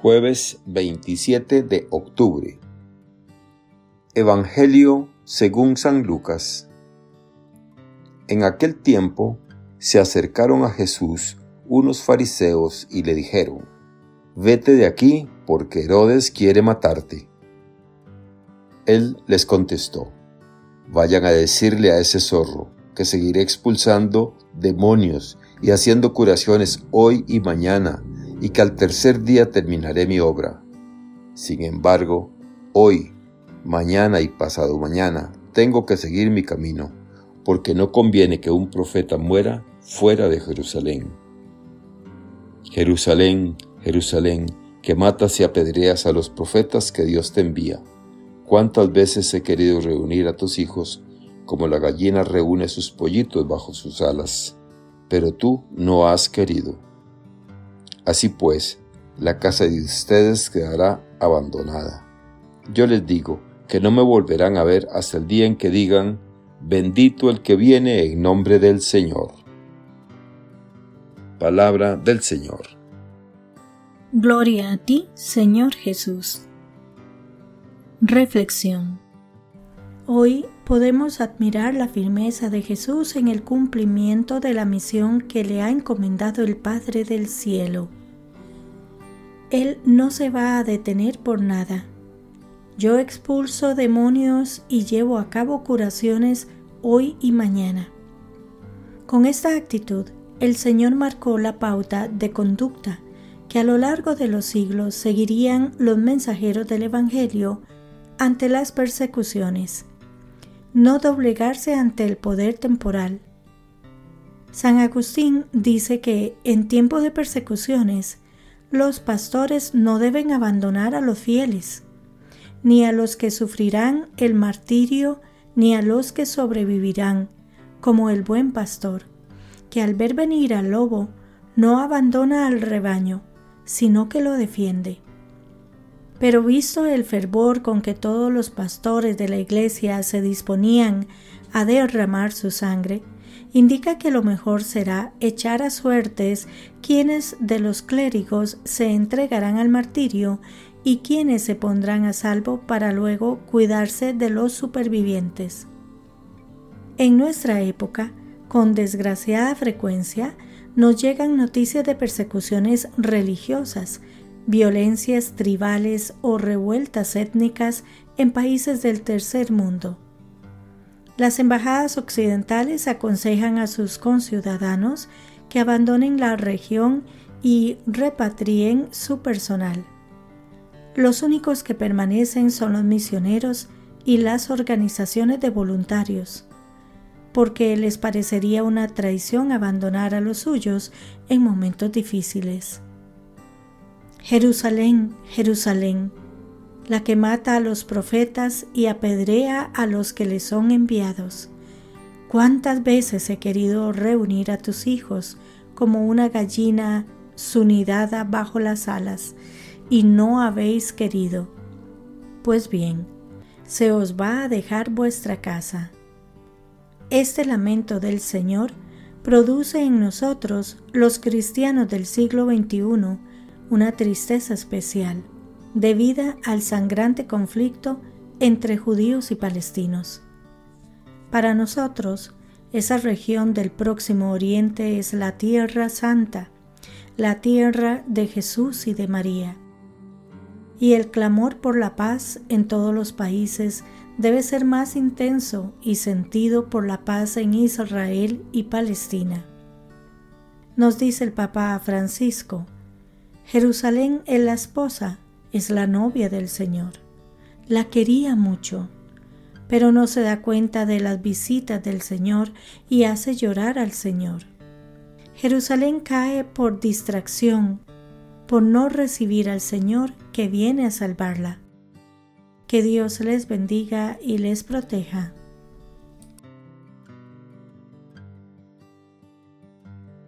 Jueves 27 de octubre. Evangelio según San Lucas. En aquel tiempo se acercaron a Jesús unos fariseos y le dijeron, Vete de aquí porque Herodes quiere matarte. Él les contestó, Vayan a decirle a ese zorro que seguiré expulsando demonios y haciendo curaciones hoy y mañana, y que al tercer día terminaré mi obra. Sin embargo, hoy, mañana y pasado mañana tengo que seguir mi camino, porque no conviene que un profeta muera fuera de Jerusalén. Jerusalén, Jerusalén, que matas y apedreas a los profetas que Dios te envía. ¿Cuántas veces he querido reunir a tus hijos como la gallina reúne sus pollitos bajo sus alas? pero tú no has querido. Así pues, la casa de ustedes quedará abandonada. Yo les digo que no me volverán a ver hasta el día en que digan, bendito el que viene en nombre del Señor. Palabra del Señor. Gloria a ti, Señor Jesús. Reflexión. Hoy podemos admirar la firmeza de Jesús en el cumplimiento de la misión que le ha encomendado el Padre del Cielo. Él no se va a detener por nada. Yo expulso demonios y llevo a cabo curaciones hoy y mañana. Con esta actitud, el Señor marcó la pauta de conducta que a lo largo de los siglos seguirían los mensajeros del Evangelio ante las persecuciones no doblegarse ante el poder temporal. San Agustín dice que en tiempo de persecuciones, los pastores no deben abandonar a los fieles, ni a los que sufrirán el martirio, ni a los que sobrevivirán, como el buen pastor, que al ver venir al lobo no abandona al rebaño, sino que lo defiende. Pero visto el fervor con que todos los pastores de la iglesia se disponían a derramar su sangre, indica que lo mejor será echar a suertes quienes de los clérigos se entregarán al martirio y quienes se pondrán a salvo para luego cuidarse de los supervivientes. En nuestra época, con desgraciada frecuencia, nos llegan noticias de persecuciones religiosas, violencias tribales o revueltas étnicas en países del tercer mundo. Las embajadas occidentales aconsejan a sus conciudadanos que abandonen la región y repatrien su personal. Los únicos que permanecen son los misioneros y las organizaciones de voluntarios, porque les parecería una traición abandonar a los suyos en momentos difíciles. Jerusalén, Jerusalén, la que mata a los profetas y apedrea a los que le son enviados. ¿Cuántas veces he querido reunir a tus hijos como una gallina sunidada bajo las alas, y no habéis querido? Pues bien, se os va a dejar vuestra casa. Este lamento del Señor produce en nosotros, los cristianos del siglo XXI, una tristeza especial debida al sangrante conflicto entre judíos y palestinos. Para nosotros, esa región del próximo oriente es la tierra santa, la tierra de Jesús y de María. Y el clamor por la paz en todos los países debe ser más intenso y sentido por la paz en Israel y Palestina. Nos dice el Papa Francisco, Jerusalén es la esposa, es la novia del Señor. La quería mucho, pero no se da cuenta de las visitas del Señor y hace llorar al Señor. Jerusalén cae por distracción, por no recibir al Señor que viene a salvarla. Que Dios les bendiga y les proteja.